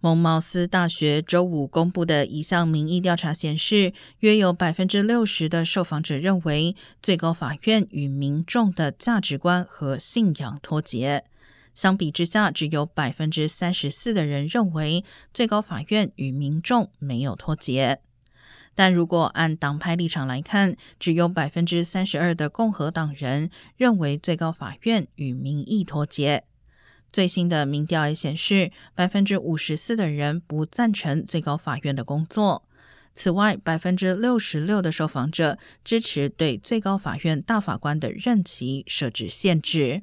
蒙茅斯大学周五公布的一项民意调查显示，约有百分之六十的受访者认为最高法院与民众的价值观和信仰脱节。相比之下，只有百分之三十四的人认为最高法院与民众没有脱节。但如果按党派立场来看，只有百分之三十二的共和党人认为最高法院与民意脱节。最新的民调也显示，百分之五十四的人不赞成最高法院的工作。此外，百分之六十六的受访者支持对最高法院大法官的任期设置限制。